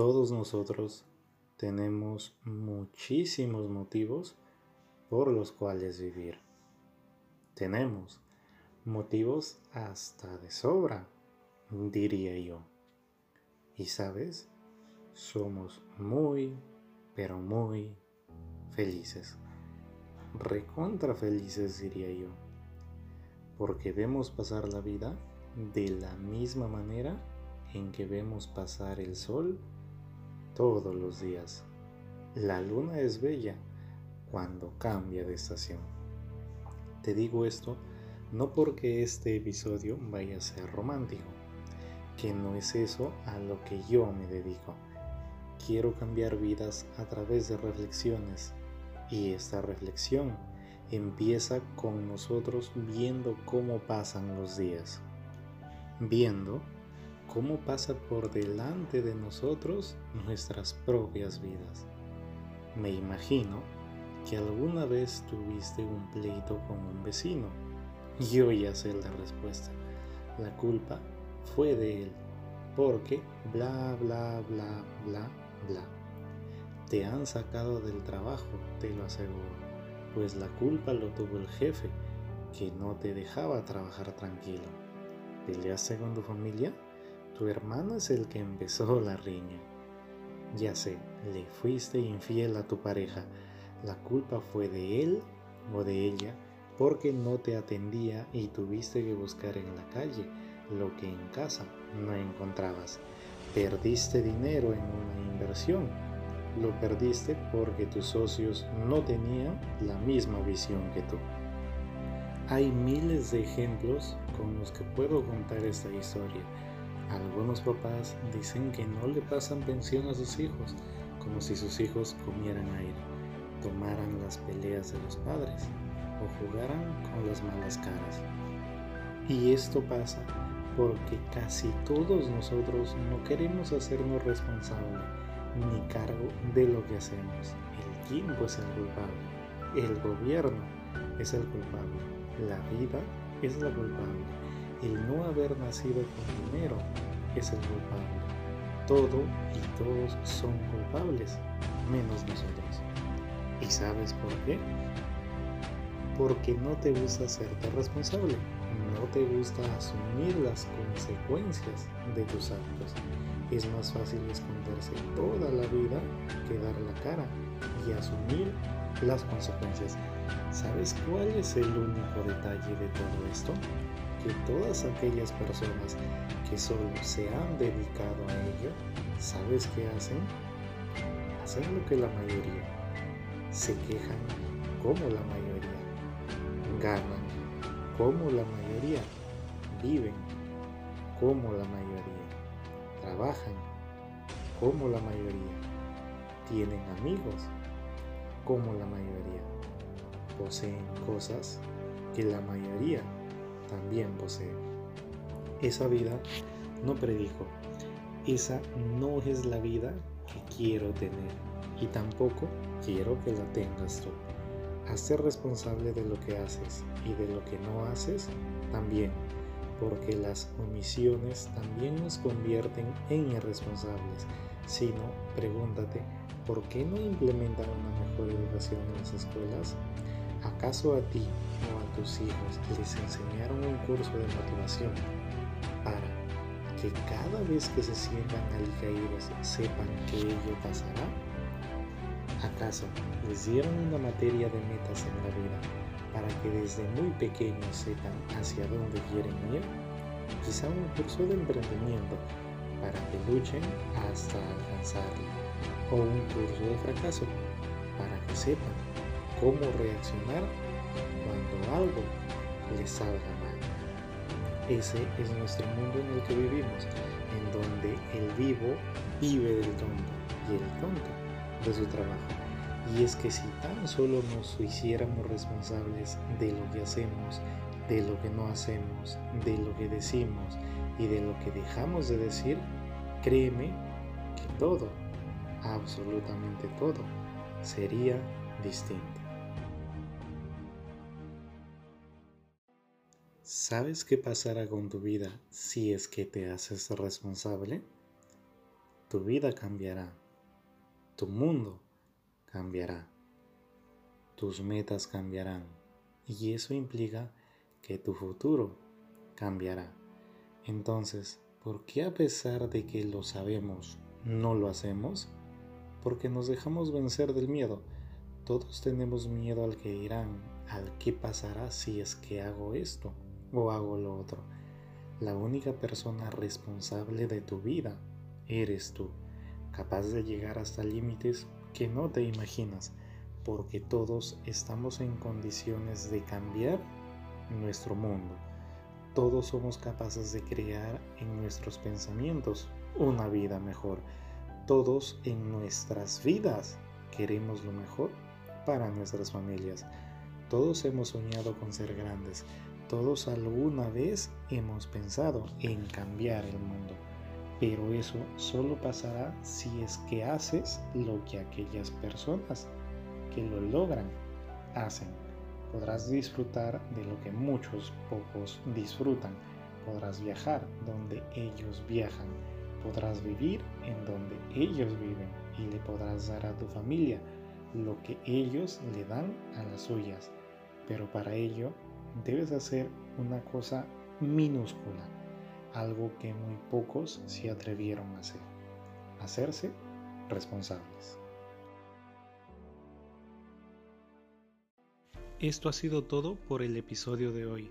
Todos nosotros tenemos muchísimos motivos por los cuales vivir. Tenemos motivos hasta de sobra, diría yo. Y sabes, somos muy, pero muy felices. Recontra felices, diría yo. Porque vemos pasar la vida de la misma manera en que vemos pasar el sol todos los días. La luna es bella cuando cambia de estación. Te digo esto no porque este episodio vaya a ser romántico, que no es eso a lo que yo me dedico. Quiero cambiar vidas a través de reflexiones y esta reflexión empieza con nosotros viendo cómo pasan los días, viendo cómo pasa por delante de nosotros nuestras propias vidas. Me imagino que alguna vez tuviste un pleito con un vecino. Yo ya sé la respuesta. La culpa fue de él, porque bla, bla, bla, bla, bla. Te han sacado del trabajo, te lo aseguro, pues la culpa lo tuvo el jefe, que no te dejaba trabajar tranquilo. ¿Peleaste con tu familia? Tu hermano es el que empezó la riña. Ya sé, le fuiste infiel a tu pareja. La culpa fue de él o de ella porque no te atendía y tuviste que buscar en la calle lo que en casa no encontrabas. Perdiste dinero en una inversión. Lo perdiste porque tus socios no tenían la misma visión que tú. Hay miles de ejemplos con los que puedo contar esta historia algunos papás dicen que no le pasan pensión a sus hijos, como si sus hijos comieran aire, tomaran las peleas de los padres o jugaran con las malas caras. Y esto pasa porque casi todos nosotros no queremos hacernos responsable ni cargo de lo que hacemos. El tiempo es el culpable, el gobierno es el culpable, la vida es la culpable el no haber nacido con dinero es el culpable. Todo y todos son culpables, menos nosotros. ¿Y sabes por qué? Porque no te gusta hacerte responsable, no te gusta asumir las consecuencias de tus actos. Es más fácil esconderse toda la vida que dar la cara y asumir las consecuencias. ¿Sabes cuál es el único detalle de todo esto? Que todas aquellas personas que solo se han dedicado a ello, ¿sabes qué hacen? Hacen lo que la mayoría. Se quejan como la mayoría. Ganan como la mayoría. Viven como la mayoría. Trabajan como la mayoría. Tienen amigos como la mayoría. Poseen cosas que la mayoría también posee. Esa vida no predijo. Esa no es la vida que quiero tener y tampoco quiero que la tengas tú. Hazte responsable de lo que haces y de lo que no haces también, porque las omisiones también nos convierten en irresponsables. Si no, pregúntate, ¿por qué no implementan una mejor educación en las escuelas? ¿Acaso a ti o a tus hijos les enseñaron un curso de motivación para que cada vez que se sientan alicaídos sepan que ello pasará? ¿Acaso les dieron una materia de metas en la vida para que desde muy pequeños sepan hacia dónde quieren ir? Quizá un curso de emprendimiento para que luchen hasta alcanzarlo. O un curso de fracaso para que sepan cómo reaccionar cuando algo les salga mal. Ese es nuestro mundo en el que vivimos, en donde el vivo vive del tonto y el tonto de su trabajo. Y es que si tan solo nos hiciéramos responsables de lo que hacemos, de lo que no hacemos, de lo que decimos y de lo que dejamos de decir, créeme que todo, absolutamente todo, sería distinto. ¿Sabes qué pasará con tu vida si es que te haces responsable? tu vida cambiará, tu mundo cambiará, tus metas cambiarán y eso implica que tu futuro cambiará. Entonces, ¿por qué a pesar de que lo sabemos, no lo hacemos? Porque nos dejamos vencer del miedo. Todos tenemos miedo al que irán, al qué pasará si es que hago esto o hago lo otro. La única persona responsable de tu vida eres tú, capaz de llegar hasta límites que no te imaginas, porque todos estamos en condiciones de cambiar nuestro mundo. Todos somos capaces de crear en nuestros pensamientos una vida mejor. Todos en nuestras vidas queremos lo mejor para nuestras familias. Todos hemos soñado con ser grandes. Todos alguna vez hemos pensado en cambiar el mundo. Pero eso solo pasará si es que haces lo que aquellas personas que lo logran hacen. Podrás disfrutar de lo que muchos pocos disfrutan. Podrás viajar donde ellos viajan. Podrás vivir en donde ellos viven y le podrás dar a tu familia lo que ellos le dan a las suyas. Pero para ello debes hacer una cosa minúscula, algo que muy pocos se atrevieron a hacer. Hacerse responsables. Esto ha sido todo por el episodio de hoy.